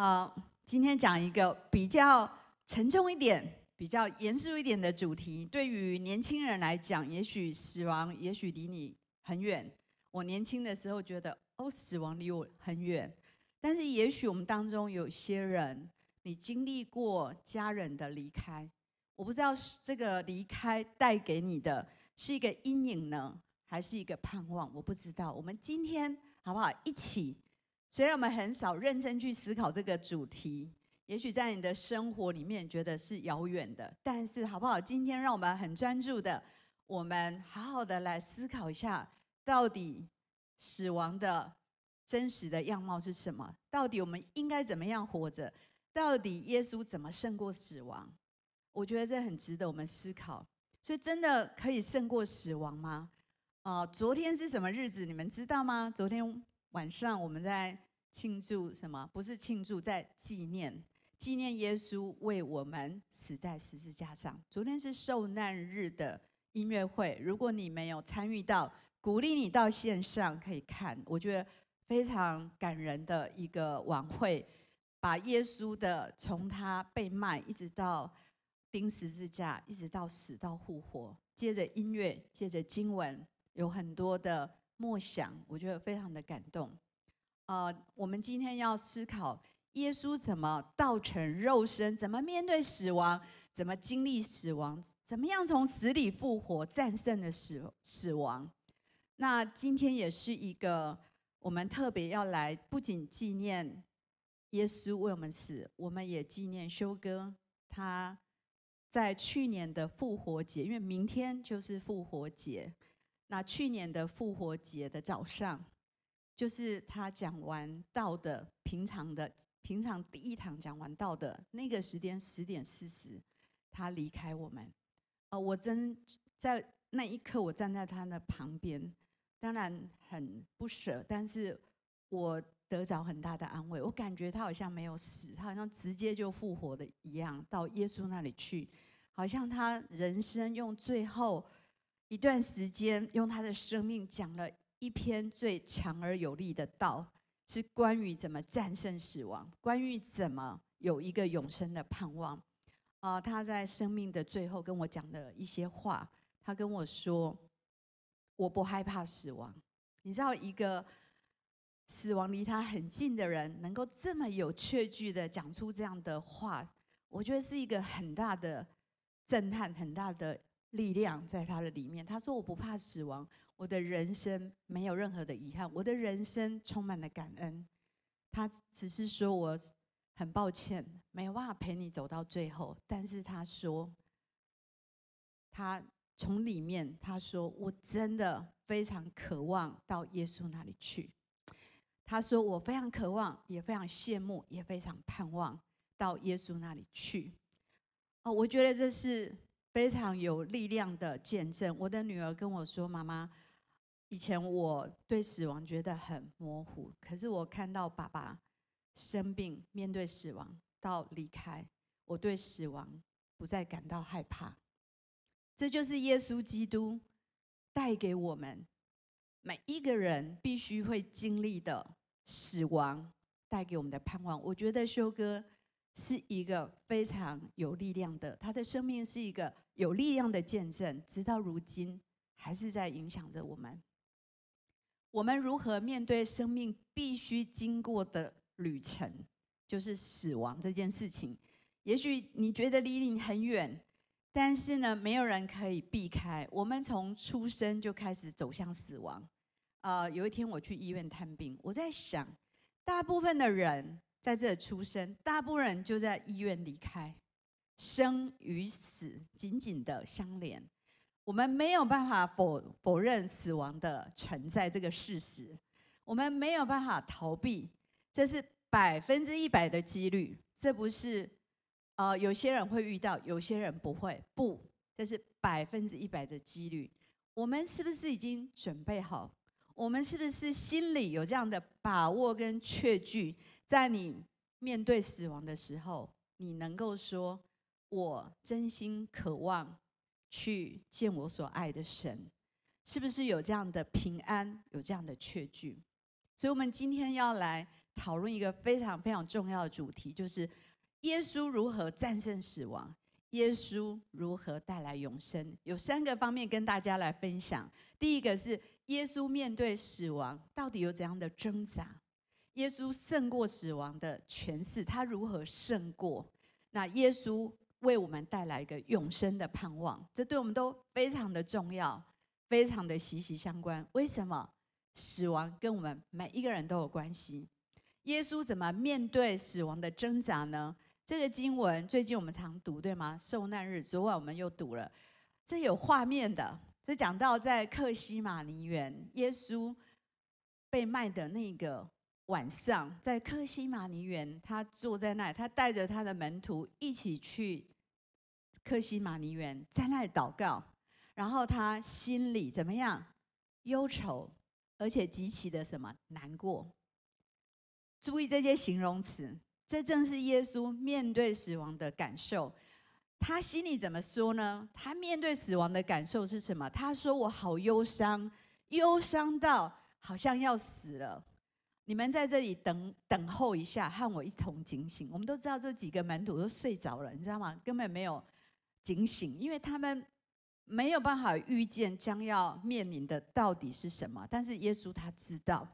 啊、呃，今天讲一个比较沉重一点、比较严肃一点的主题。对于年轻人来讲，也许死亡也许离你很远。我年轻的时候觉得，哦，死亡离我很远。但是也许我们当中有些人，你经历过家人的离开，我不知道是这个离开带给你的是一个阴影呢，还是一个盼望？我不知道。我们今天好不好一起？虽然我们很少认真去思考这个主题，也许在你的生活里面觉得是遥远的，但是好不好？今天让我们很专注的，我们好好的来思考一下，到底死亡的真实的样貌是什么？到底我们应该怎么样活着？到底耶稣怎么胜过死亡？我觉得这很值得我们思考。所以，真的可以胜过死亡吗？啊、昨天是什么日子？你们知道吗？昨天。晚上我们在庆祝什么？不是庆祝，在纪念纪念耶稣为我们死在十字架上。昨天是受难日的音乐会，如果你没有参与到，鼓励你到线上可以看。我觉得非常感人的一个晚会，把耶稣的从他被卖一直到钉十字架，一直到死到复活，接着音乐，接着经文，有很多的。默想，我觉得非常的感动。呃，我们今天要思考耶稣怎么道成肉身，怎么面对死亡，怎么经历死亡，怎么样从死里复活，战胜了死死亡。那今天也是一个我们特别要来，不仅纪念耶稣为我们死，我们也纪念修哥他在去年的复活节，因为明天就是复活节。那去年的复活节的早上，就是他讲完道的平常的平常第一堂讲完道的那个时间十点四十，他离开我们。呃，我真在那一刻，我站在他的旁边，当然很不舍，但是我得着很大的安慰。我感觉他好像没有死，他好像直接就复活的一样，到耶稣那里去，好像他人生用最后。一段时间，用他的生命讲了一篇最强而有力的道，是关于怎么战胜死亡，关于怎么有一个永生的盼望。啊、他在生命的最后跟我讲的一些话，他跟我说：“我不害怕死亡。”你知道，一个死亡离他很近的人，能够这么有确据的讲出这样的话，我觉得是一个很大的震撼，很大的。力量在他的里面。他说：“我不怕死亡，我的人生没有任何的遗憾，我的人生充满了感恩。”他只是说我很抱歉，没有办法陪你走到最后。但是他说，他从里面他说：“我真的非常渴望到耶稣那里去。”他说：“我非常渴望，也非常羡慕，也非常盼望到耶稣那里去。”哦，我觉得这是。非常有力量的见证。我的女儿跟我说：“妈妈，以前我对死亡觉得很模糊，可是我看到爸爸生病，面对死亡到离开，我对死亡不再感到害怕。这就是耶稣基督带给我们每一个人必须会经历的死亡带给我们的盼望。我觉得修哥。”是一个非常有力量的，他的生命是一个有力量的见证，直到如今还是在影响着我们。我们如何面对生命必须经过的旅程，就是死亡这件事情。也许你觉得离你很远，但是呢，没有人可以避开。我们从出生就开始走向死亡。啊，有一天我去医院探病，我在想，大部分的人。在这出生，大部分人就在医院离开，生与死紧紧的相连。我们没有办法否否认死亡的存在这个事实，我们没有办法逃避，这是百分之一百的几率。这不是，呃，有些人会遇到，有些人不会。不，这是百分之一百的几率。我们是不是已经准备好？我们是不是心里有这样的把握跟确据？在你面对死亡的时候，你能够说：“我真心渴望去见我所爱的神。”是不是有这样的平安，有这样的确据？所以，我们今天要来讨论一个非常非常重要的主题，就是耶稣如何战胜死亡，耶稣如何带来永生。有三个方面跟大家来分享。第一个是耶稣面对死亡到底有怎样的挣扎？耶稣胜过死亡的权势，他如何胜过？那耶稣为我们带来一个永生的盼望，这对我们都非常的重要，非常的息息相关。为什么？死亡跟我们每一个人都有关系。耶稣怎么面对死亡的挣扎呢？这个经文最近我们常读，对吗？受难日，昨晚我们又读了，这有画面的。这讲到在客西马尼园，耶稣被卖的那个晚上，在客西马尼园，他坐在那里，他带着他的门徒一起去客西马尼园，在那里祷告，然后他心里怎么样？忧愁，而且极其的什么？难过。注意这些形容词，这正是耶稣面对死亡的感受。他心里怎么说呢？他面对死亡的感受是什么？他说：“我好忧伤，忧伤到好像要死了。”你们在这里等等候一下，和我一同警醒。我们都知道这几个门徒都睡着了，你知道吗？根本没有警醒，因为他们没有办法预见将要面临的到底是什么。但是耶稣他知道，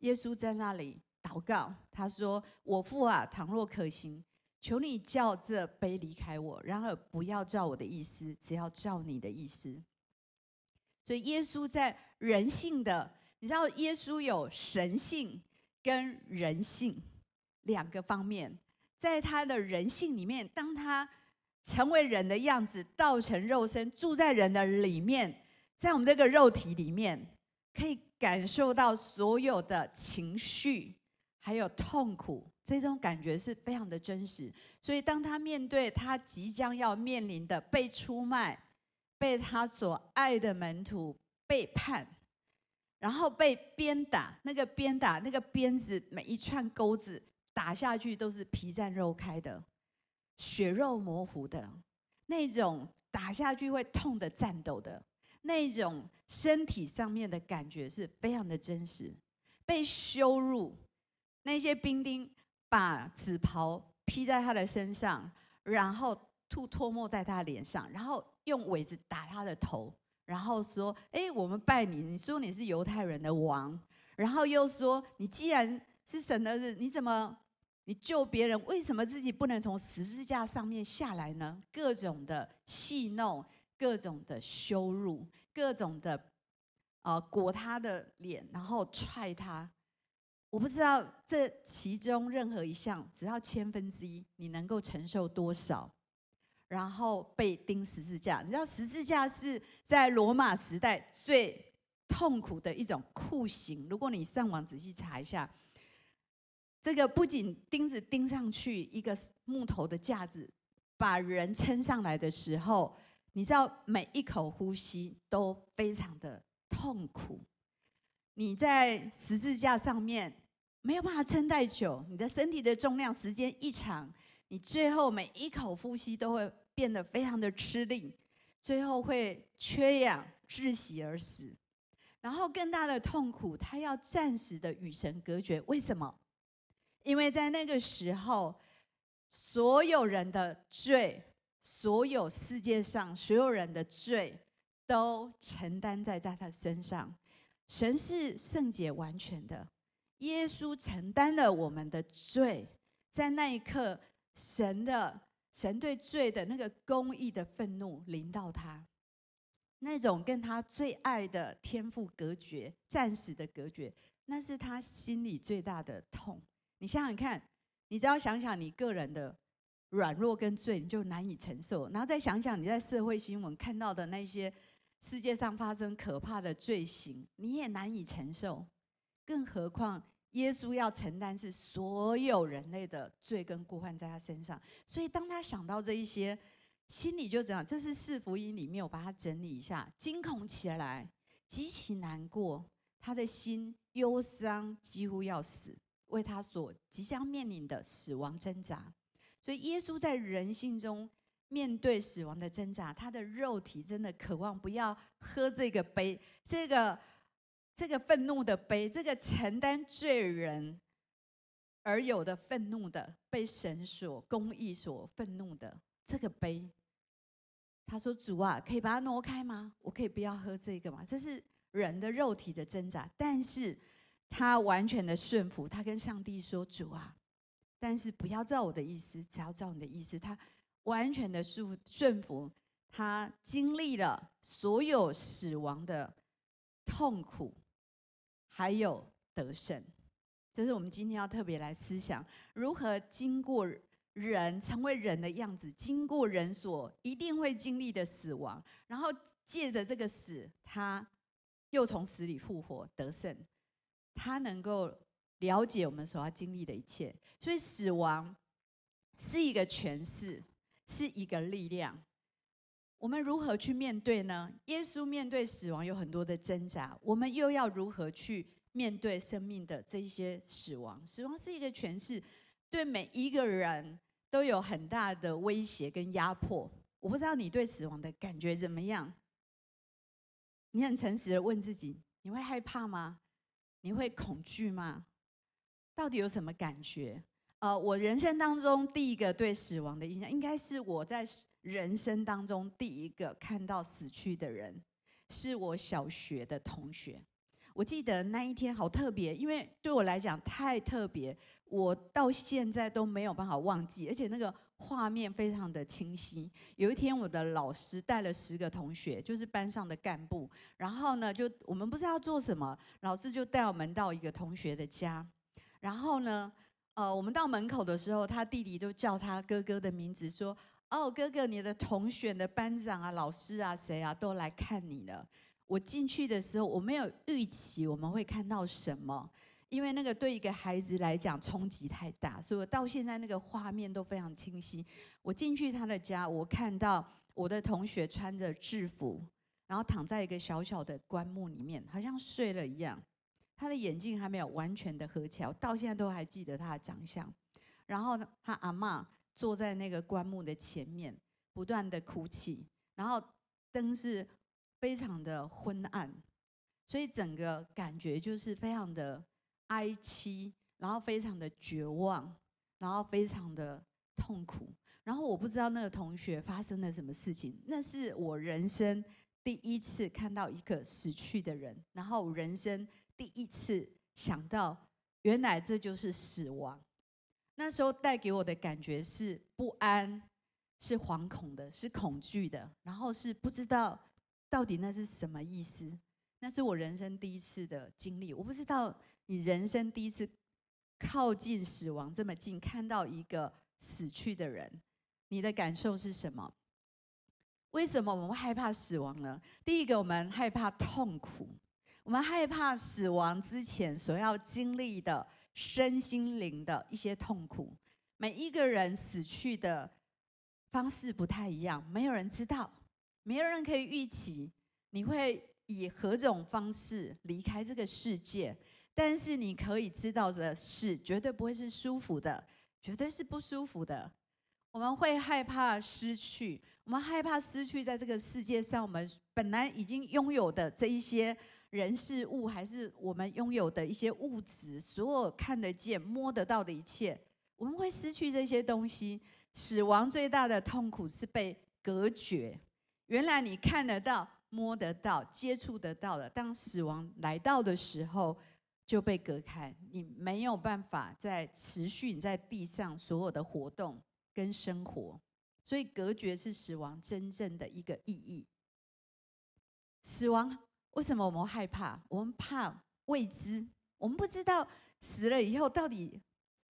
耶稣在那里。祷告，他说：“我父啊，倘若可行，求你叫这杯离开我。然而不要照我的意思，只要照你的意思。”所以耶稣在人性的，你知道，耶稣有神性跟人性两个方面。在他的人性里面，当他成为人的样子，道成肉身，住在人的里面，在我们这个肉体里面，可以感受到所有的情绪。还有痛苦，这种感觉是非常的真实。所以，当他面对他即将要面临的被出卖、被他所爱的门徒背叛，然后被鞭打，那个鞭打，那个鞭子每一串钩子打下去都是皮绽肉开的，血肉模糊的那种，打下去会痛的颤抖的那种身体上面的感觉是非常的真实，被羞辱。那些兵丁把紫袍披在他的身上，然后吐唾沫在他脸上，然后用苇子打他的头，然后说：“哎，我们拜你，你说你是犹太人的王。”然后又说：“你既然是神的人，你怎么你救别人？为什么自己不能从十字架上面下来呢？”各种的戏弄，各种的羞辱，各种的呃裹他的脸，然后踹他。我不知道这其中任何一项，只要千分之一，你能够承受多少？然后被钉十字架，你知道十字架是在罗马时代最痛苦的一种酷刑。如果你上网仔细查一下，这个不仅钉子钉上去一个木头的架子，把人撑上来的时候，你知道每一口呼吸都非常的痛苦。你在十字架上面。没有办法撑太久，你的身体的重量时间一长，你最后每一口呼吸都会变得非常的吃力，最后会缺氧窒息而死。然后更大的痛苦，他要暂时的与神隔绝。为什么？因为在那个时候，所有人的罪，所有世界上所有人的罪，都承担在在他身上。神是圣洁完全的。耶稣承担了我们的罪，在那一刻，神的神对罪的那个公义的愤怒临到他，那种跟他最爱的天赋隔绝，暂时的隔绝，那是他心里最大的痛。你想想看，你只要想想你个人的软弱跟罪，你就难以承受，然后再想想你在社会新闻看到的那些世界上发生可怕的罪行，你也难以承受。更何况，耶稣要承担是所有人类的罪跟过患在他身上，所以当他想到这一些，心里就这样。这是四福音里面，我把它整理一下：惊恐起来，极其难过，他的心忧伤，几乎要死，为他所即将面临的死亡挣扎。所以，耶稣在人性中面对死亡的挣扎，他的肉体真的渴望不要喝这个杯，这个。这个愤怒的杯，这个承担罪人而有的愤怒的，被神所公义所愤怒的这个杯。他说：“主啊，可以把它挪开吗？我可以不要喝这个吗？”这是人的肉体的挣扎，但是他完全的顺服。他跟上帝说：“主啊，但是不要照我的意思，只要照你的意思。”他完全的顺顺服，他经历了所有死亡的痛苦，还有得胜。这是我们今天要特别来思想，如何经过。人成为人的样子，经过人所一定会经历的死亡，然后借着这个死，他又从死里复活得胜。他能够了解我们所要经历的一切，所以死亡是一个权势，是一个力量。我们如何去面对呢？耶稣面对死亡有很多的挣扎，我们又要如何去面对生命的这一些死亡？死亡是一个权势，对每一个人。都有很大的威胁跟压迫。我不知道你对死亡的感觉怎么样？你很诚实的问自己：你会害怕吗？你会恐惧吗？到底有什么感觉？呃，我人生当中第一个对死亡的印象，应该是我在人生当中第一个看到死去的人，是我小学的同学。我记得那一天好特别，因为对我来讲太特别。我到现在都没有办法忘记，而且那个画面非常的清晰。有一天，我的老师带了十个同学，就是班上的干部，然后呢，就我们不知道做什么，老师就带我们到一个同学的家，然后呢，呃，我们到门口的时候，他弟弟就叫他哥哥的名字，说：“哦，哥哥，你的同学的班长啊、老师啊、谁啊，都来看你了。”我进去的时候，我没有预期我们会看到什么。因为那个对一个孩子来讲冲击太大，所以我到现在那个画面都非常清晰。我进去他的家，我看到我的同学穿着制服，然后躺在一个小小的棺木里面，好像睡了一样。他的眼睛还没有完全的合起来，我到现在都还记得他的长相。然后呢他阿嬷坐在那个棺木的前面，不断的哭泣，然后灯是非常的昏暗，所以整个感觉就是非常的。哀凄，然后非常的绝望，然后非常的痛苦，然后我不知道那个同学发生了什么事情。那是我人生第一次看到一个死去的人，然后人生第一次想到，原来这就是死亡。那时候带给我的感觉是不安，是惶恐的，是恐惧的，然后是不知道到底那是什么意思。那是我人生第一次的经历，我不知道。你人生第一次靠近死亡这么近，看到一个死去的人，你的感受是什么？为什么我们害怕死亡呢？第一个，我们害怕痛苦，我们害怕死亡之前所要经历的身心灵的一些痛苦。每一个人死去的方式不太一样，没有人知道，没有人可以预期你会以何种方式离开这个世界。但是你可以知道的是，绝对不会是舒服的，绝对是不舒服的。我们会害怕失去，我们害怕失去在这个世界上我们本来已经拥有的这一些人事物，还是我们拥有的一些物质，所有看得见、摸得到的一切，我们会失去这些东西。死亡最大的痛苦是被隔绝。原来你看得到、摸得到、接触得到的，当死亡来到的时候，就被隔开，你没有办法再持续你在地上所有的活动跟生活，所以隔绝是死亡真正的一个意义。死亡为什么我们害怕？我们怕未知，我们不知道死了以后到底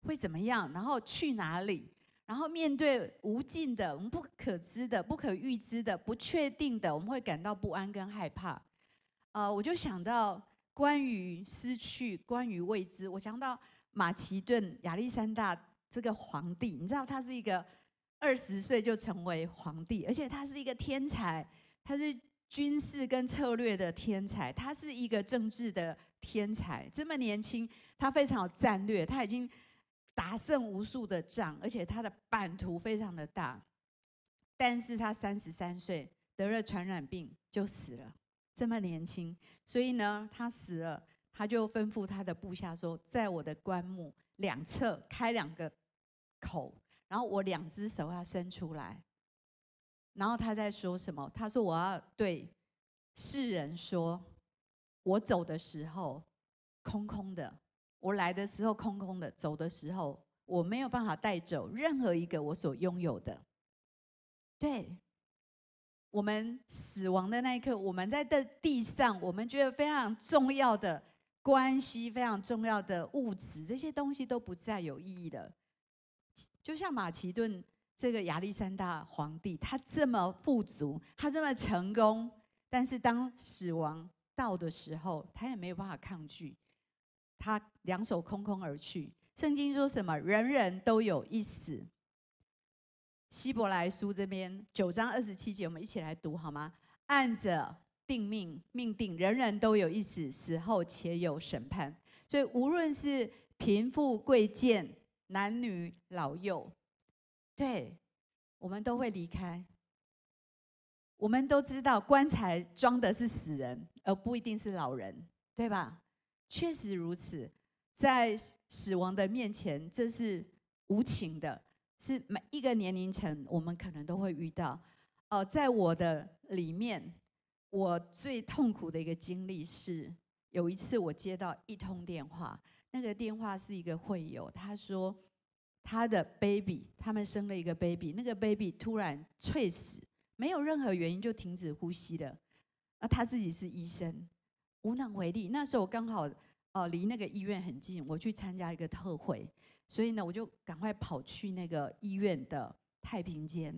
会怎么样，然后去哪里，然后面对无尽的、我们不可知的、不可预知的、不确定的，我们会感到不安跟害怕。呃，我就想到。关于失去，关于未知，我想到马其顿亚历山大这个皇帝，你知道他是一个二十岁就成为皇帝，而且他是一个天才，他是军事跟策略的天才，他是一个政治的天才。这么年轻，他非常有战略，他已经打胜无数的仗，而且他的版图非常的大。但是他三十三岁得了传染病就死了。这么年轻，所以呢，他死了，他就吩咐他的部下说：“在我的棺木两侧开两个口，然后我两只手要伸出来，然后他在说什么？他说我要对世人说，我走的时候空空的，我来的时候空空的，走的时候我没有办法带走任何一个我所拥有的。对。我们死亡的那一刻，我们在这地上，我们觉得非常重要的关系、非常重要的物质，这些东西都不再有意义了。就像马其顿这个亚历山大皇帝，他这么富足，他这么成功，但是当死亡到的时候，他也没有办法抗拒，他两手空空而去。圣经说什么？人人都有一死。希伯来书这边九章二十七节，我们一起来读好吗？按着定命命定，人人都有一死，死后且有审判。所以无论是贫富贵贱、男女老幼，对，我们都会离开。我们都知道棺材装的是死人，而不一定是老人，对吧？确实如此，在死亡的面前，这是无情的。是每一个年龄层，我们可能都会遇到。哦，在我的里面，我最痛苦的一个经历是，有一次我接到一通电话，那个电话是一个会友，他说他的 baby，他们生了一个 baby，那个 baby 突然猝死，没有任何原因就停止呼吸了。啊，他自己是医生，无能为力。那时候我刚好哦离那个医院很近，我去参加一个特会。所以呢，我就赶快跑去那个医院的太平间。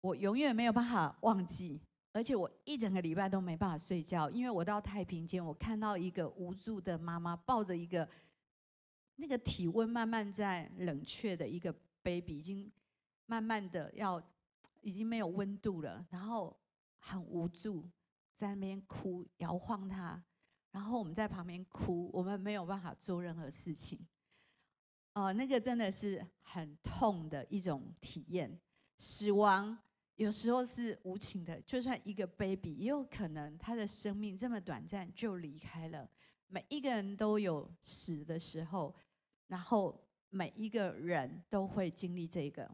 我永远没有办法忘记，而且我一整个礼拜都没办法睡觉，因为我到太平间，我看到一个无助的妈妈抱着一个那个体温慢慢在冷却的一个 baby，已经慢慢的要已经没有温度了，然后很无助，在那边哭，摇晃他，然后我们在旁边哭，我们没有办法做任何事情。哦，那个真的是很痛的一种体验。死亡有时候是无情的，就算一个 baby，也有可能他的生命这么短暂就离开了。每一个人都有死的时候，然后每一个人都会经历这个。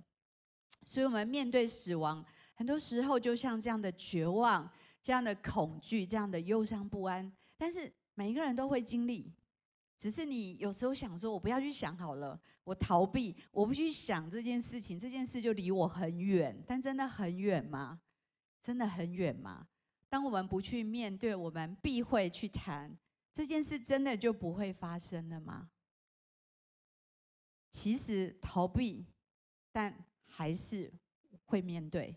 所以，我们面对死亡，很多时候就像这样的绝望、这样的恐惧、这样的忧伤不安。但是，每一个人都会经历。只是你有时候想说，我不要去想好了，我逃避，我不去想这件事情，这件事就离我很远。但真的很远吗？真的很远吗？当我们不去面对，我们避讳去谈这件事，真的就不会发生了吗？其实逃避，但还是会面对。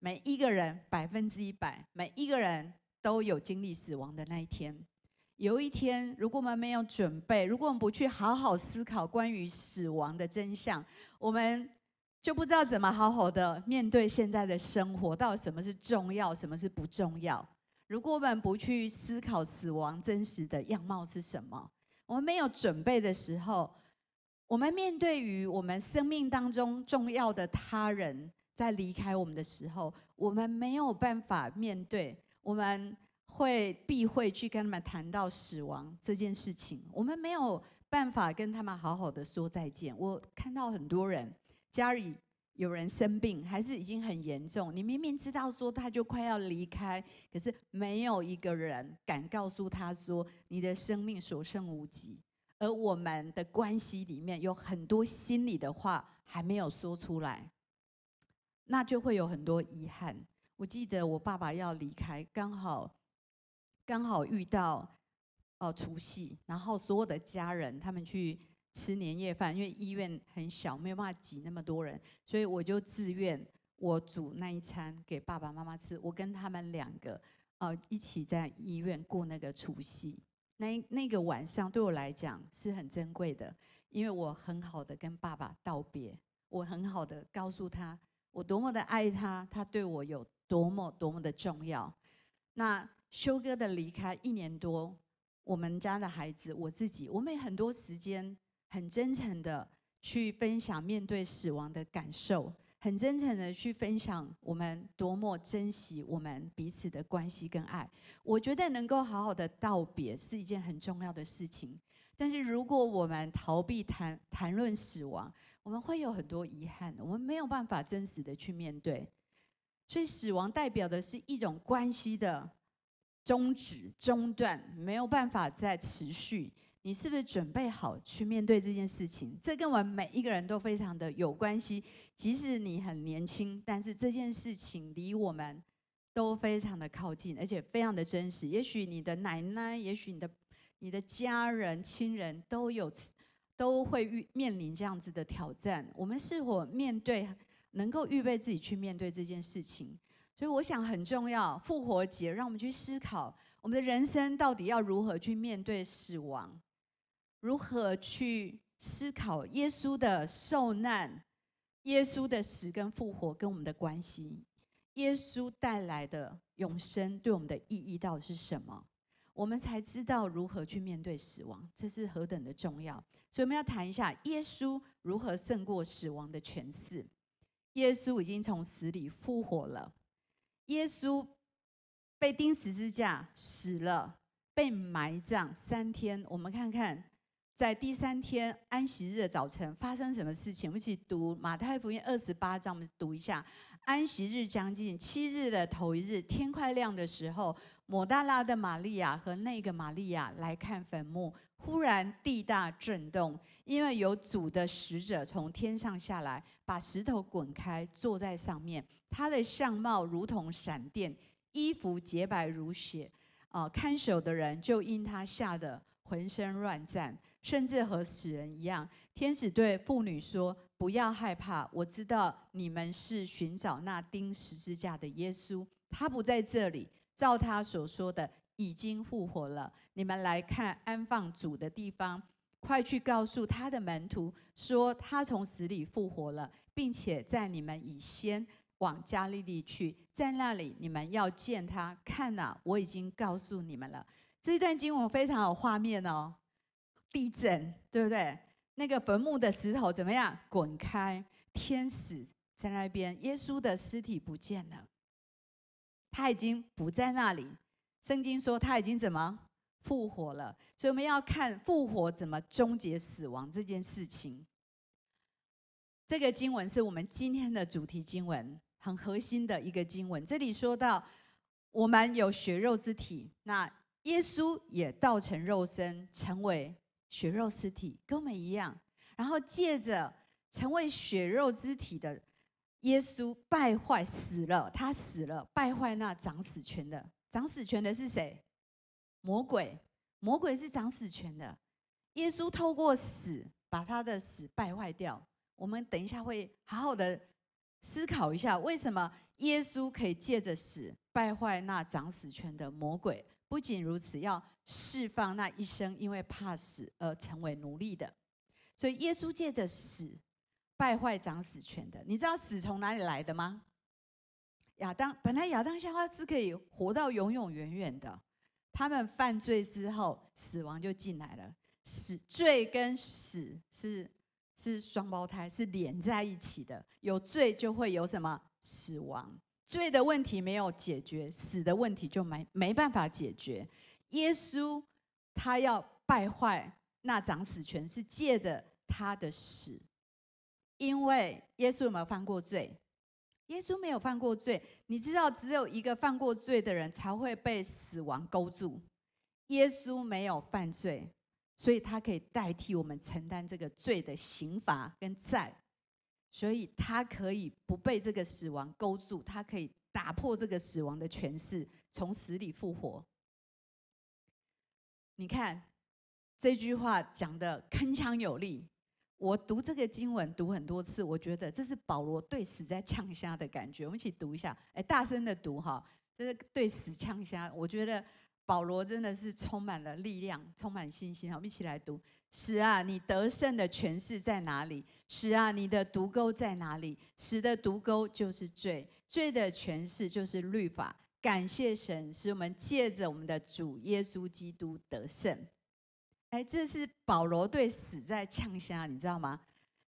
每一个人百分之一百，每一个人都有经历死亡的那一天。有一天，如果我们没有准备，如果我们不去好好思考关于死亡的真相，我们就不知道怎么好好的面对现在的生活。到底什么是重要，什么是不重要？如果我们不去思考死亡真实的样貌是什么，我们没有准备的时候，我们面对于我们生命当中重要的他人在离开我们的时候，我们没有办法面对我们。会避讳去跟他们谈到死亡这件事情，我们没有办法跟他们好好的说再见。我看到很多人家里有人生病，还是已经很严重，你明明知道说他就快要离开，可是没有一个人敢告诉他说你的生命所剩无几。而我们的关系里面有很多心里的话还没有说出来，那就会有很多遗憾。我记得我爸爸要离开，刚好。刚好遇到哦除夕，然后所有的家人他们去吃年夜饭，因为医院很小，没有办法挤那么多人，所以我就自愿我煮那一餐给爸爸妈妈吃。我跟他们两个哦一起在医院过那个除夕。那那个晚上对我来讲是很珍贵的，因为我很好的跟爸爸道别，我很好的告诉他我多么的爱他，他对我有多么多么的重要。那。修哥的离开一年多，我们家的孩子，我自己，我们很多时间，很真诚的去分享面对死亡的感受，很真诚的去分享我们多么珍惜我们彼此的关系跟爱。我觉得能够好好的道别是一件很重要的事情。但是如果我们逃避谈谈论死亡，我们会有很多遗憾，我们没有办法真实的去面对。所以死亡代表的是一种关系的终止、中断，没有办法再持续。你是不是准备好去面对这件事情？这跟我们每一个人都非常的有关系。即使你很年轻，但是这件事情离我们都非常的靠近，而且非常的真实。也许你的奶奶，也许你的你的家人、亲人都有都会遇面临这样子的挑战。我们是否面对，能够预备自己去面对这件事情？所以我想很重要。复活节让我们去思考，我们的人生到底要如何去面对死亡。如何去思考耶稣的受难、耶稣的死跟复活跟我们的关系？耶稣带来的永生对我们的意义到底是什么？我们才知道如何去面对死亡，这是何等的重要。所以我们要谈一下耶稣如何胜过死亡的权势。耶稣已经从死里复活了，耶稣被钉十字架死了，被埋葬三天。我们看看。在第三天安息日的早晨发生什么事情？我们一起读马太福音二十八章，我们读一下。安息日将近，七日的头一日，天快亮的时候，抹大拉的玛利亚和那个玛利亚来看坟墓。忽然地大震动，因为有主的使者从天上下来，把石头滚开，坐在上面。他的相貌如同闪电，衣服洁白如雪。哦，看守的人就因他吓得浑身乱颤。甚至和死人一样。天使对妇女说：“不要害怕，我知道你们是寻找那钉十字架的耶稣，他不在这里，照他所说的，已经复活了。你们来看安放主的地方，快去告诉他的门徒，说他从死里复活了，并且在你们以先往加利利去，在那里你们要见他。看哪，我已经告诉你们了。”这一段经文非常有画面哦。地震，对不对？那个坟墓的石头怎么样？滚开，天使在那边，耶稣的尸体不见了，他已经不在那里。圣经说他已经怎么复活了？所以我们要看复活怎么终结死亡这件事情。这个经文是我们今天的主题经文，很核心的一个经文。这里说到，我们有血肉之体，那耶稣也道成肉身，成为。血肉之体跟我们一样，然后借着成为血肉之体的耶稣败坏死了，他死了，败坏那掌死权的，掌死权的是谁？魔鬼，魔鬼是掌死权的。耶稣透过死把他的死败坏掉。我们等一下会好好的思考一下，为什么耶稣可以借着死败坏那掌死权的魔鬼？不仅如此，要释放那一生因为怕死而成为奴隶的。所以耶稣借着死败坏掌死权的。你知道死从哪里来的吗？亚当本来亚当夏娃是可以活到永永远远的，他们犯罪之后，死亡就进来了。死罪跟死是是双胞胎，是连在一起的。有罪就会有什么死亡。罪的问题没有解决，死的问题就没没办法解决。耶稣他要败坏那掌死权，是借着他的死。因为耶稣有没有犯过罪？耶稣没有犯过罪。你知道，只有一个犯过罪的人才会被死亡勾住。耶稣没有犯罪，所以他可以代替我们承担这个罪的刑罚跟债。所以他可以不被这个死亡勾住，他可以打破这个死亡的权势，从死里复活。你看这句话讲的铿锵有力。我读这个经文读很多次，我觉得这是保罗对死在呛虾的感觉。我们一起读一下，哎，大声的读哈，这是对死呛虾。我觉得保罗真的是充满了力量，充满信心。我们一起来读。死啊，你得胜的权势在哪里？死啊，你的毒钩在哪里？死的毒钩就是罪，罪的权势就是律法。感谢神，使我们借着我们的主耶稣基督得胜。哎，这是保罗对死在呛声，你知道吗？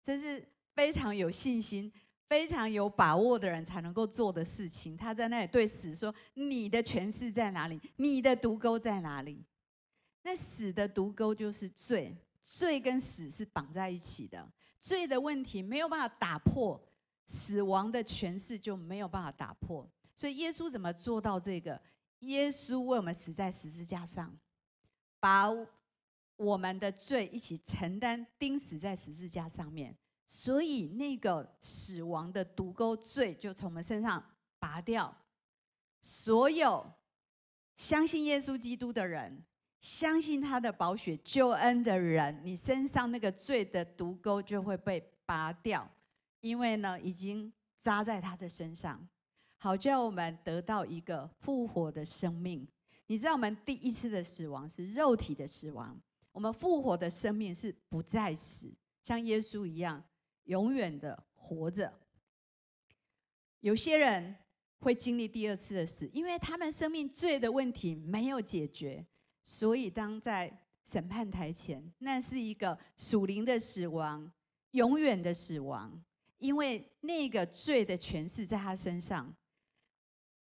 这是非常有信心、非常有把握的人才能够做的事情。他在那里对死说：“你的权势在哪里？你的毒钩在哪里？”那死的毒钩就是罪，罪跟死是绑在一起的。罪的问题没有办法打破，死亡的权势就没有办法打破。所以耶稣怎么做到这个？耶稣为我们死在十字架上，把我们的罪一起承担，钉死在十字架上面。所以那个死亡的毒钩罪就从我们身上拔掉。所有相信耶稣基督的人，相信他的宝血救恩的人，你身上那个罪的毒钩就会被拔掉，因为呢，已经扎在他的身上，好叫我们得到一个复活的生命。你知道，我们第一次的死亡是肉体的死亡，我们复活的生命是不再死，像耶稣一样，永远的活着。有些人会经历第二次的死，因为他们生命罪的问题没有解决。所以，当在审判台前，那是一个属灵的死亡，永远的死亡，因为那个罪的权势在他身上。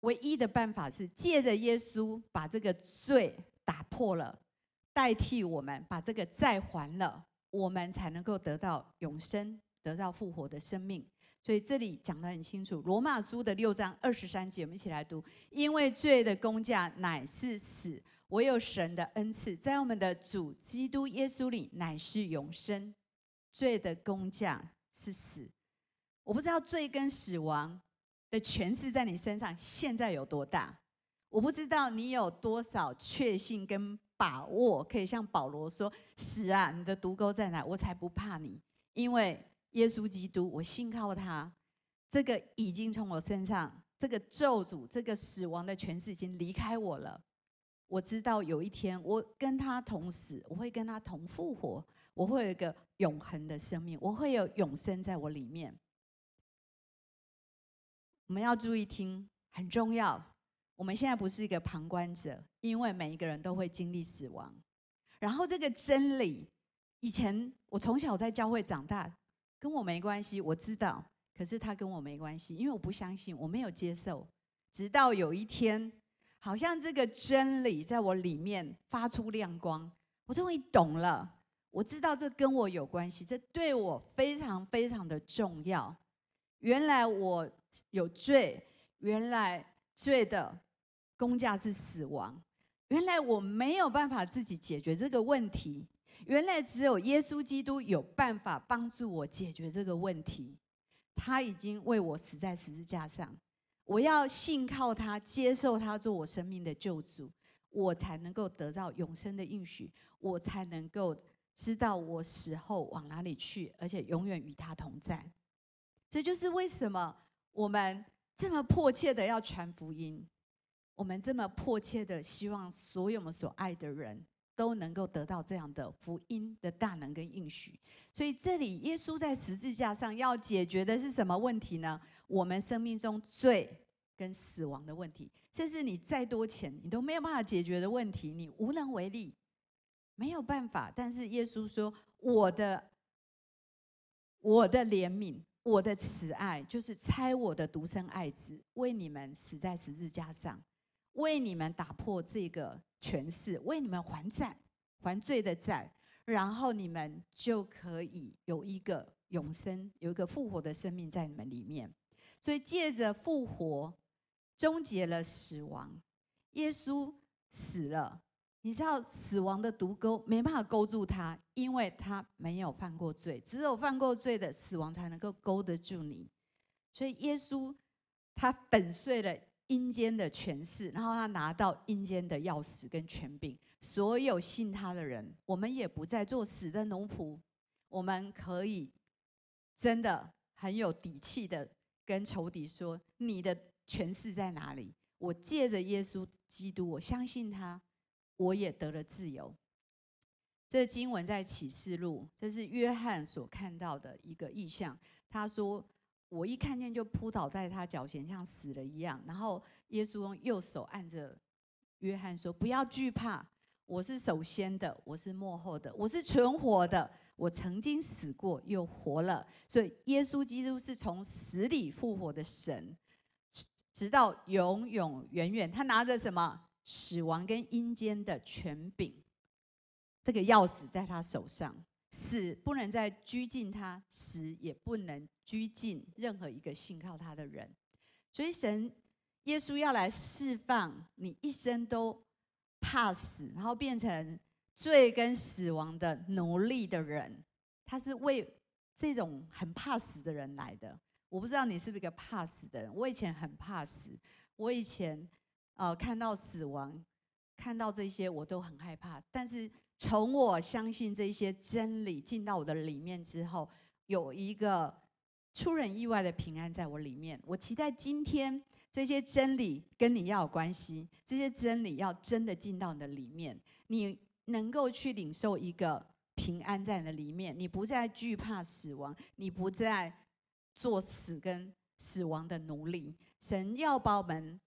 唯一的办法是借着耶稣把这个罪打破了，代替我们把这个债还了，我们才能够得到永生，得到复活的生命。所以这里讲得很清楚，《罗马书》的六章二十三节，我们一起来读：因为罪的工价乃是死。我有神的恩赐，在我们的主基督耶稣里，乃是永生。罪的工价是死。我不知道罪跟死亡的权势在你身上现在有多大。我不知道你有多少确信跟把握，可以向保罗说：“死啊，你的毒钩在哪？我才不怕你，因为耶稣基督，我信靠他。这个已经从我身上，这个咒诅，这个死亡的权势已经离开我了。”我知道有一天我跟他同死，我会跟他同复活，我会有一个永恒的生命，我会有永生在我里面。我们要注意听，很重要。我们现在不是一个旁观者，因为每一个人都会经历死亡。然后这个真理，以前我从小在教会长大，跟我没关系，我知道，可是他跟我没关系，因为我不相信，我没有接受，直到有一天。好像这个真理在我里面发出亮光，我终于懂了。我知道这跟我有关系，这对我非常非常的重要。原来我有罪，原来罪的工价是死亡。原来我没有办法自己解决这个问题，原来只有耶稣基督有办法帮助我解决这个问题。他已经为我死在十字架上。我要信靠他，接受他做我生命的救主，我才能够得到永生的应许，我才能够知道我死后往哪里去，而且永远与他同在。这就是为什么我们这么迫切的要传福音，我们这么迫切的希望所有我们所爱的人都能够得到这样的福音的大能跟应许。所以这里耶稣在十字架上要解决的是什么问题呢？我们生命中罪跟死亡的问题，这是你再多钱你都没有办法解决的问题，你无能为力，没有办法。但是耶稣说：“我的，我的怜悯，我的慈爱，就是拆我的独生爱子为你们死在十字架上，为你们打破这个权势，为你们还债，还罪的债，然后你们就可以有一个永生，有一个复活的生命在你们里面。”所以借着复活，终结了死亡。耶稣死了，你知道死亡的毒钩没办法勾住他，因为他没有犯过罪。只有犯过罪的死亡才能够勾得住你。所以耶稣他粉碎了阴间的权势，然后他拿到阴间的钥匙跟权柄。所有信他的人，我们也不再做死的奴仆，我们可以真的很有底气的。跟仇敌说：“你的权势在哪里？”我借着耶稣基督，我相信他，我也得了自由。这经文在启示录，这是约翰所看到的一个意象。他说：“我一看见就扑倒在他脚前，像死了一样。”然后耶稣用右手按着约翰说：“不要惧怕，我是首先的，我是末后的，我是存活的。”我曾经死过，又活了，所以耶稣基督是从死里复活的神，直到永永远远。他拿着什么？死亡跟阴间的权柄，这个钥匙在他手上，死不能再拘禁他，死也不能拘禁任何一个信靠他的人。所以神耶稣要来释放你一生都怕死，然后变成罪跟死亡的奴隶的人，他是为这种很怕死的人来的。我不知道你是不是一个怕死的人，我以前很怕死，我以前呃看到死亡，看到这些我都很害怕，但是。从我相信这些真理进到我的里面之后，有一个出人意外的平安在我里面。我期待今天这些真理跟你要有关系，这些真理要真的进到你的里面，你能够去领受一个平安在你的里面，你不再惧怕死亡，你不再做死跟死亡的奴隶。神要把我们。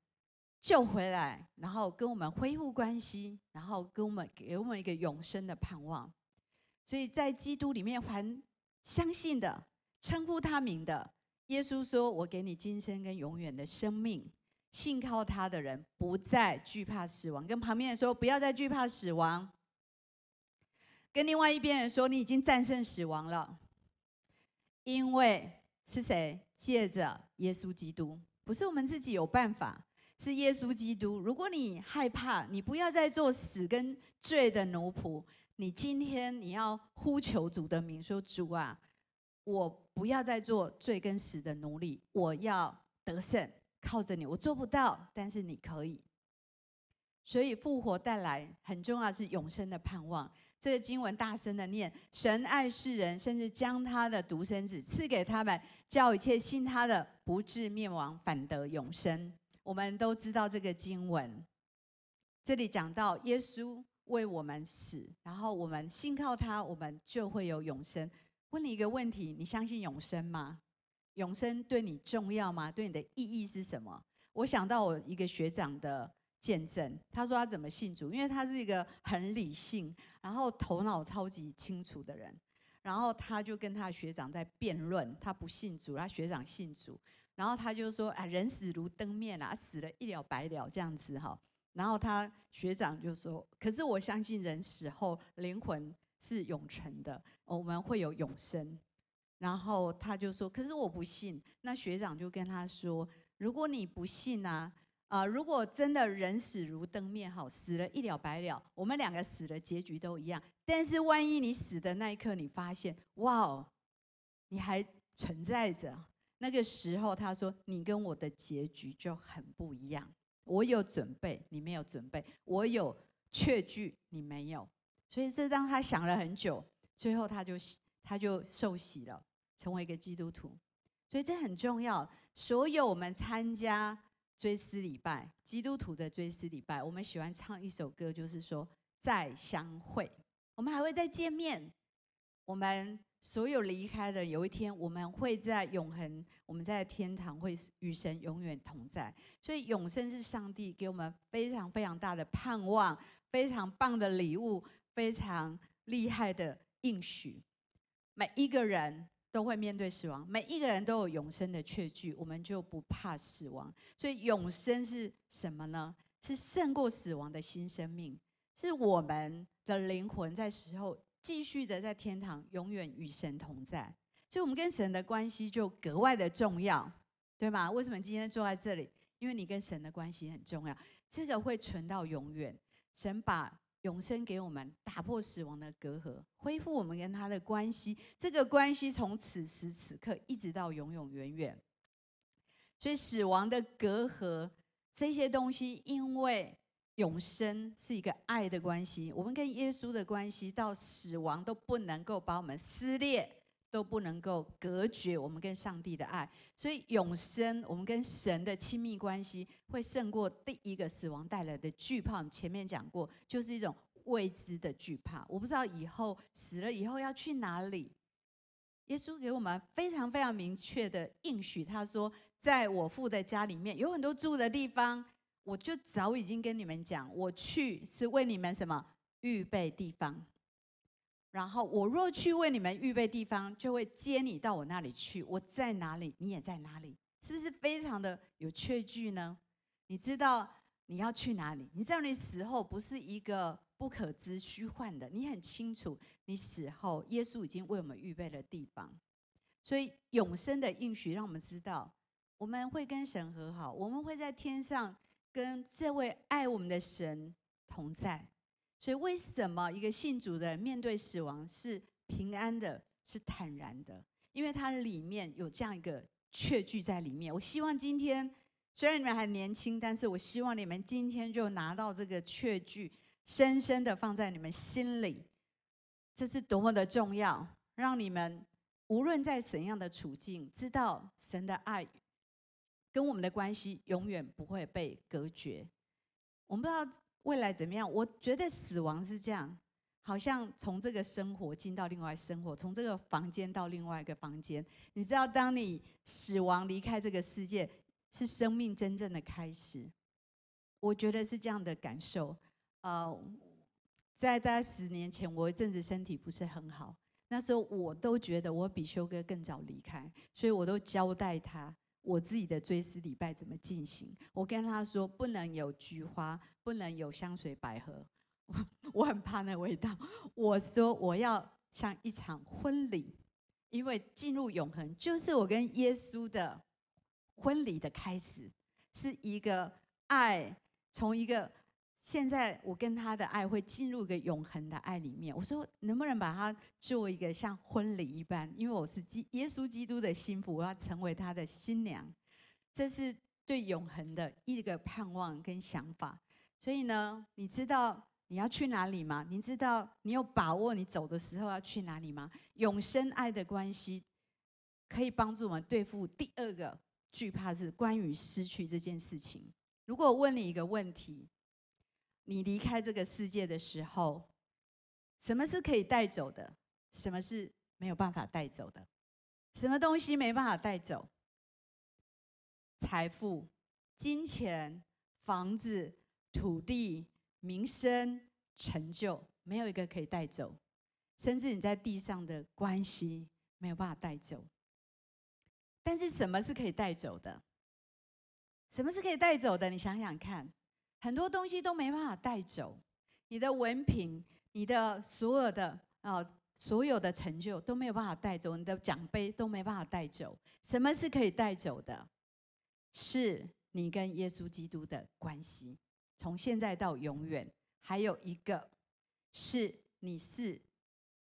救回来，然后跟我们恢复关系，然后跟我们给我们一个永生的盼望。所以在基督里面，凡相信的、称呼他名的，耶稣说：“我给你今生跟永远的生命。”信靠他的人不再惧怕死亡。跟旁边人说：“不要再惧怕死亡。”跟另外一边人说：“你已经战胜死亡了，因为是谁？借着耶稣基督，不是我们自己有办法。”是耶稣基督。如果你害怕，你不要再做死跟罪的奴仆。你今天你要呼求主的名，说：“主啊，我不要再做罪跟死的奴隶，我要得胜，靠着你。我做不到，但是你可以。”所以复活带来很重要是永生的盼望。这个经文大声的念：“神爱世人，甚至将他的独生子赐给他们，叫一切信他的不至灭亡，反得永生。”我们都知道这个经文，这里讲到耶稣为我们死，然后我们信靠他，我们就会有永生。问你一个问题：你相信永生吗？永生对你重要吗？对你的意义是什么？我想到我一个学长的见证，他说他怎么信主，因为他是一个很理性，然后头脑超级清楚的人，然后他就跟他学长在辩论，他不信主，他学长信主。然后他就说：“啊，人死如灯灭啊，死了一了百了这样子哈。”然后他学长就说：“可是我相信人死后灵魂是永存的，我们会有永生。”然后他就说：“可是我不信。”那学长就跟他说：“如果你不信啊，啊，如果真的人死如灯灭，好，死了一了百了，我们两个死的结局都一样。但是万一你死的那一刻，你发现，哇哦，你还存在着。”那个时候，他说：“你跟我的结局就很不一样。我有准备，你没有准备；我有确据，你没有。所以这让他想了很久，最后他就他就受洗了，成为一个基督徒。所以这很重要。所有我们参加追思礼拜，基督徒的追思礼拜，我们喜欢唱一首歌，就是说再相会，我们还会再见面。我们。”所有离开的，有一天我们会在永恒，我们在天堂会与神永远同在。所以永生是上帝给我们非常非常大的盼望，非常棒的礼物，非常厉害的应许。每一个人都会面对死亡，每一个人都有永生的确据，我们就不怕死亡。所以永生是什么呢？是胜过死亡的新生命，是我们的灵魂在死后。继续的在天堂永远与神同在，所以我们跟神的关系就格外的重要，对吗？为什么今天坐在这里？因为你跟神的关系很重要，这个会存到永远。神把永生给我们，打破死亡的隔阂，恢复我们跟他的关系。这个关系从此时此刻一直到永永远远。所以死亡的隔阂这些东西，因为。永生是一个爱的关系，我们跟耶稣的关系到死亡都不能够把我们撕裂，都不能够隔绝我们跟上帝的爱。所以永生，我们跟神的亲密关系会胜过第一个死亡带来的惧怕。我们前面讲过，就是一种未知的惧怕。我不知道以后死了以后要去哪里。耶稣给我们非常非常明确的应许，他说：“在我父的家里面有很多住的地方。”我就早已经跟你们讲，我去是为你们什么预备地方。然后我若去为你们预备地方，就会接你到我那里去。我在哪里，你也在哪里，是不是非常的有确据呢？你知道你要去哪里？你知道你死后不是一个不可知、虚幻的，你很清楚，你死后，耶稣已经为我们预备了地方。所以永生的应许让我们知道，我们会跟神和好，我们会在天上跟这位爱我们的神同在。所以为什么一个信主的人面对死亡是平安的，是坦然的？因为它里面有这样一个确据在里面。我希望今天虽然你们还年轻，但是我希望你们今天就拿到这个确据，深深的放在你们心里。这是多么的重要，让你们。无论在怎样的处境，知道神的爱跟我们的关系永远不会被隔绝。我们不知道未来怎么样，我觉得死亡是这样，好像从这个生活进到另外生活，从这个房间到另外一个房间。你知道，当你死亡离开这个世界，是生命真正的开始。我觉得是这样的感受。呃，在大概十年前，我一阵子身体不是很好。那时候我都觉得我比修哥更早离开，所以我都交代他我自己的追思礼拜怎么进行。我跟他说不能有菊花，不能有香水百合，我 我很怕那味道。我说我要像一场婚礼，因为进入永恒就是我跟耶稣的婚礼的开始，是一个爱，从一个。现在我跟他的爱会进入一个永恒的爱里面。我说，能不能把它做一个像婚礼一般？因为我是基耶稣基督的新妇，我要成为他的新娘。这是对永恒的一个盼望跟想法。所以呢，你知道你要去哪里吗？你知道你有把握你走的时候要去哪里吗？永生爱的关系可以帮助我们对付第二个惧怕，是关于失去这件事情。如果我问你一个问题，你离开这个世界的时候，什么是可以带走的？什么是没有办法带走的？什么东西没办法带走？财富、金钱、房子、土地、名声、成就，没有一个可以带走。甚至你在地上的关系没有办法带走。但是什么是可以带走的？什么是可以带走的？你想想看。很多东西都没办法带走，你的文凭，你的所有的啊，所有的成就都没有办法带走，你的奖杯都没办法带走。什么是可以带走的？是你跟耶稣基督的关系，从现在到永远。还有一个是你是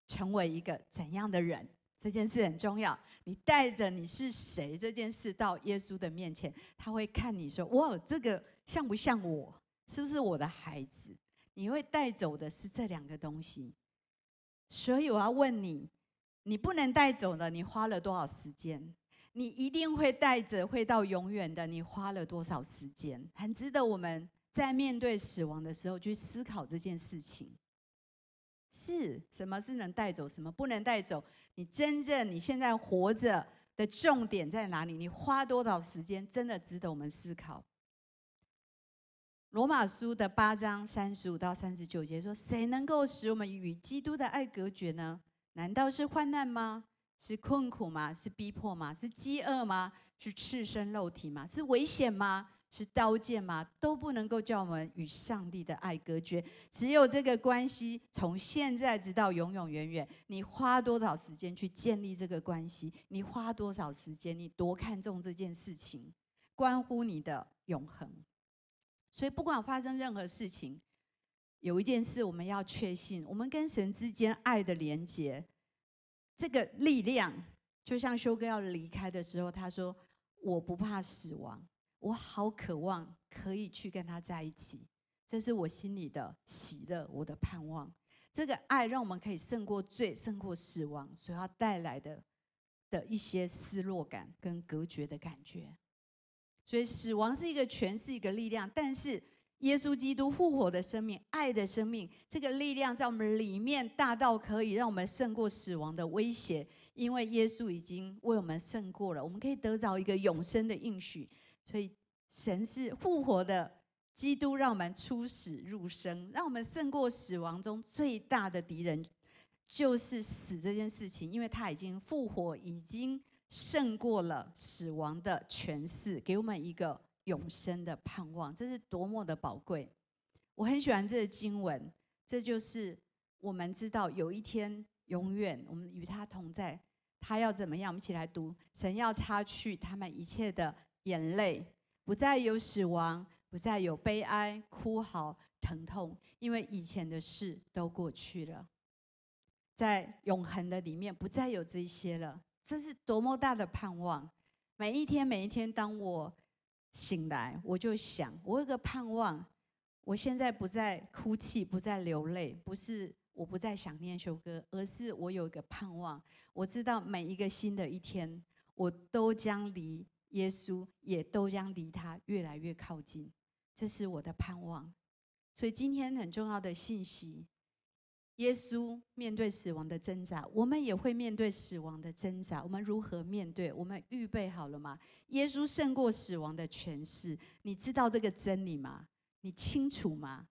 成为一个怎样的人，这件事很重要。你带着你是谁这件事到耶稣的面前，他会看你说：“哇，这个。”像不像我？是不是我的孩子？你会带走的是这两个东西，所以我要问你：你不能带走的，你花了多少时间？你一定会带着，会到永远的，你花了多少时间？很值得我们在面对死亡的时候去思考这件事情。是什么是能带走，什么不能带走？你真正你现在活着的重点在哪里？你花多少时间，真的值得我们思考。罗马书的八章三十五到三十九节说：“谁能够使我们与基督的爱隔绝呢？难道是患难吗？是困苦吗？是逼迫吗？是饥饿吗？是赤身肉体吗？是危险吗？是刀剑吗？都不能够叫我们与上帝的爱隔绝。只有这个关系，从现在直到永永远远。你花多少时间去建立这个关系？你花多少时间？你多看重这件事情，关乎你的永恒。”所以，不管发生任何事情，有一件事我们要确信：我们跟神之间爱的连结，这个力量，就像修哥要离开的时候，他说：“我不怕死亡，我好渴望可以去跟他在一起。”这是我心里的喜乐，我的盼望。这个爱让我们可以胜过罪，胜过死亡所要带来的的一些失落感跟隔绝的感觉。所以死亡是一个权势，一个力量，但是耶稣基督复活的生命、爱的生命，这个力量在我们里面大到可以让我们胜过死亡的威胁，因为耶稣已经为我们胜过了，我们可以得着一个永生的应许。所以神是复活的基督，让我们出死入生，让我们胜过死亡中最大的敌人，就是死这件事情，因为他已经复活，已经。胜过了死亡的权势，给我们一个永生的盼望，这是多么的宝贵！我很喜欢这个经文，这就是我们知道有一天永远我们与他同在。他要怎么样？我们一起来读：神要擦去他们一切的眼泪，不再有死亡，不再有悲哀、哭嚎、疼痛，因为以前的事都过去了。在永恒的里面，不再有这些了。这是多么大的盼望！每一天，每一天，当我醒来，我就想，我有个盼望。我现在不再哭泣，不再流泪，不是我不再想念修哥，而是我有一个盼望。我知道每一个新的一天，我都将离耶稣，也都将离他越来越靠近。这是我的盼望。所以今天很重要的信息。耶稣面对死亡的挣扎，我们也会面对死亡的挣扎。我们如何面对？我们预备好了吗？耶稣胜过死亡的权势，你知道这个真理吗？你清楚吗？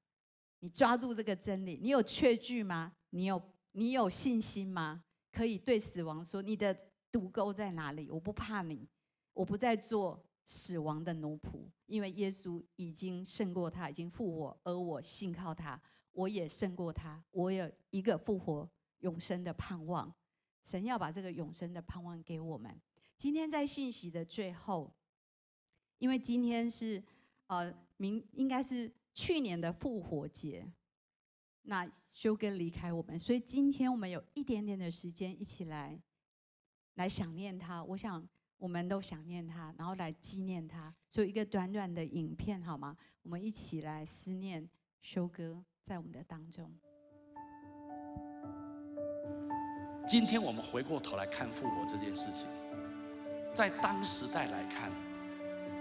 你抓住这个真理，你有确据吗？你有你有信心吗？可以对死亡说：“你的毒钩在哪里？我不怕你，我不再做死亡的奴仆，因为耶稣已经胜过他，已经复活，而我信靠他。”我也胜过他，我有一个复活永生的盼望。神要把这个永生的盼望给我们。今天在信息的最后，因为今天是呃明应该是去年的复活节，那修哥离开我们，所以今天我们有一点点的时间一起来来想念他。我想我们都想念他，然后来纪念他。所以一个短短的影片好吗？我们一起来思念修哥。在我们的当中，今天我们回过头来看复活这件事情，在当时代来看，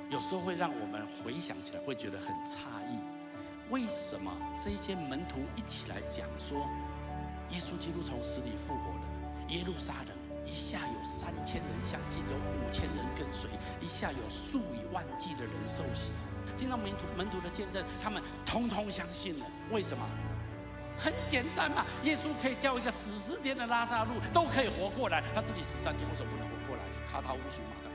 有时候会让我们回想起来会觉得很诧异，为什么这些门徒一起来讲说，耶稣基督从死里复活了，耶路撒冷一下有三千人相信，有五千人跟随，一下有数以万计的人受洗。听到门徒门徒的见证，他们通通相信了。为什么？很简单嘛，耶稣可以叫一个死四天的拉萨路都可以活过来，他自己死三天，为什么不能活过来？卡塔乌苏马扎。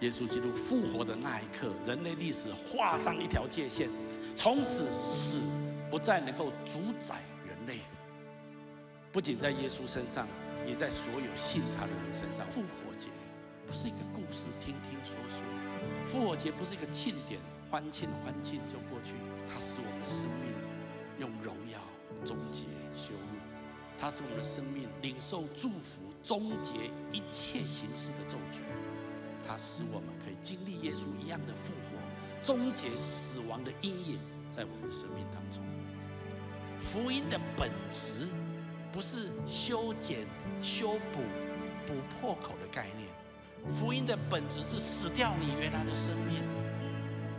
耶稣基督复活的那一刻，人类历史画上一条界线，从此死不再能够主宰人类。不仅在耶稣身上，也在所有信他的人身上。复活节不是一个故事，听听说说；复活节不是一个庆典，欢庆欢庆就过去。它使我们生命用荣耀终结羞辱，它使我们的生命领受祝福，终结一切形式的咒诅。它使我们可以经历耶稣一样的复活，终结死亡的阴影在我们的生命当中。福音的本质不是修剪、修补、补破口的概念，福音的本质是死掉你原来的生命，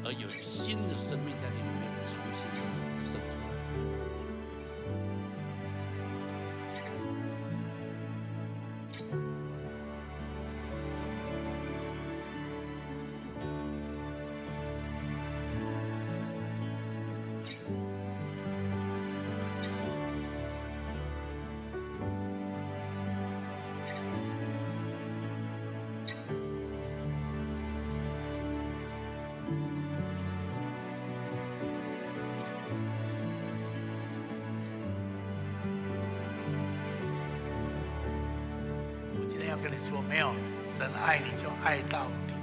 而有新的生命在你里面重新生出。说，没有神爱你就爱到底，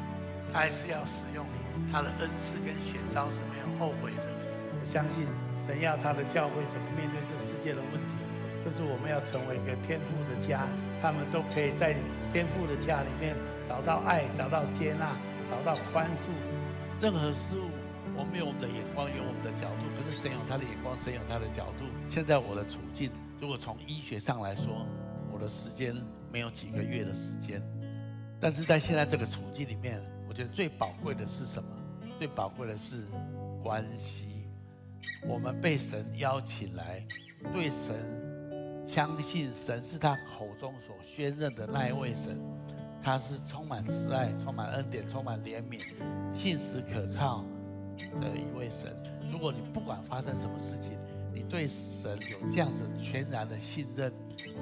他还是要使用你，他的恩赐跟选召是没有后悔的。我相信神要他的教会怎么面对这世界的问题，就是我们要成为一个天父的家，他们都可以在天父的家里面找到爱，找到接纳，找到宽恕。任何事物，我们有我们的眼光，有我们的角度，可是神有他的眼光，神有他的角度。现在我的处境，如果从医学上来说，我的时间。没有几个月的时间，但是在现在这个处境里面，我觉得最宝贵的是什么？最宝贵的是关系。我们被神邀请来，对神相信，神是他口中所宣认的那一位神，他是充满慈爱、充满恩典、充满怜悯、信实可靠的一位神。如果你不管发生什么事情，你对神有这样子全然的信任，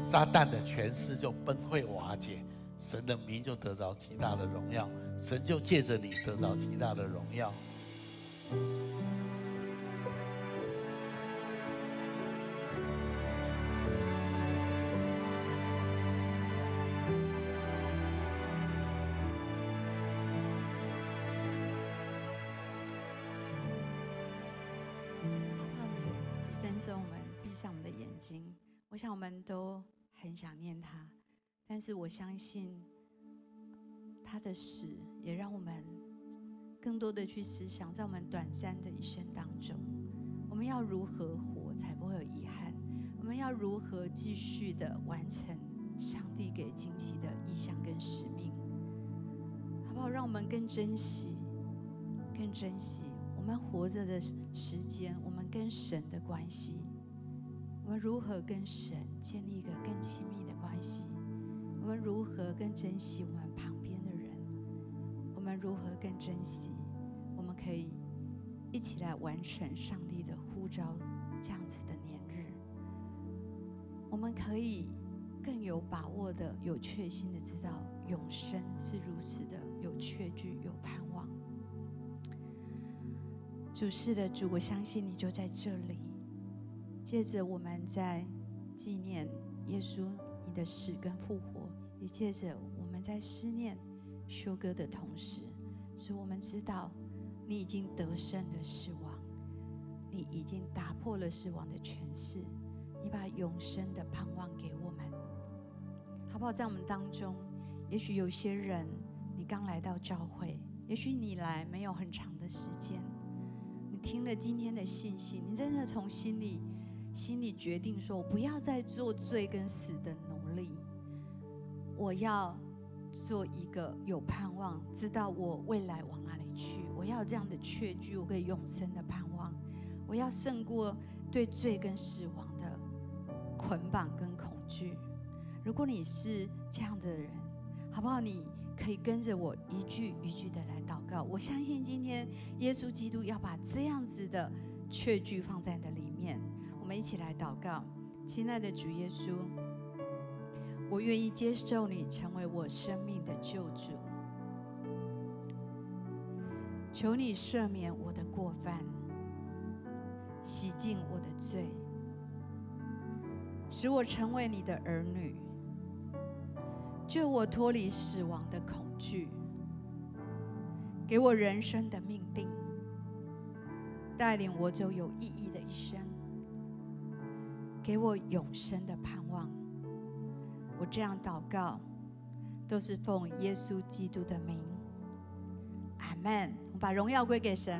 撒旦的权势就崩溃瓦解，神的名就得着极大的荣耀，神就借着你得着极大的荣耀。我想我们都很想念他，但是我相信他的死也让我们更多的去思想，在我们短暂的一生当中，我们要如何活才不会有遗憾？我们要如何继续的完成上帝给荆棘的意向跟使命？好不好？让我们更珍惜，更珍惜我们活着的时间，我们跟神的关系。我们如何跟神建立一个更亲密的关系？我们如何更珍惜我们旁边的人？我们如何更珍惜？我们可以一起来完成上帝的呼召，这样子的年日。我们可以更有把握的、有确信的知道，永生是如此的有确据、有盼望。主是的，主，我相信你就在这里。借着我们在纪念耶稣你的死跟复活，也借着我们在思念修哥的同时，使我们知道你已经得胜的死亡，你已经打破了死亡的权势，你把永生的盼望给我们，好不好？在我们当中，也许有些人你刚来到教会，也许你来没有很长的时间，你听了今天的信息，你真的从心里。心里决定说：“我不要再做罪跟死的奴隶，我要做一个有盼望，知道我未来往哪里去。我要这样的确据，我可以永生的盼望。我要胜过对罪跟死亡的捆绑跟恐惧。如果你是这样的人，好不好？你可以跟着我一句一句的来祷告。我相信今天耶稣基督要把这样子的确据放在你的里面。”一起来祷告，亲爱的主耶稣，我愿意接受你成为我生命的救主，求你赦免我的过犯，洗净我的罪，使我成为你的儿女，救我脱离死亡的恐惧，给我人生的命定，带领我走有意义的一生。给我永生的盼望，我这样祷告，都是奉耶稣基督的名，阿门。我把荣耀归给神。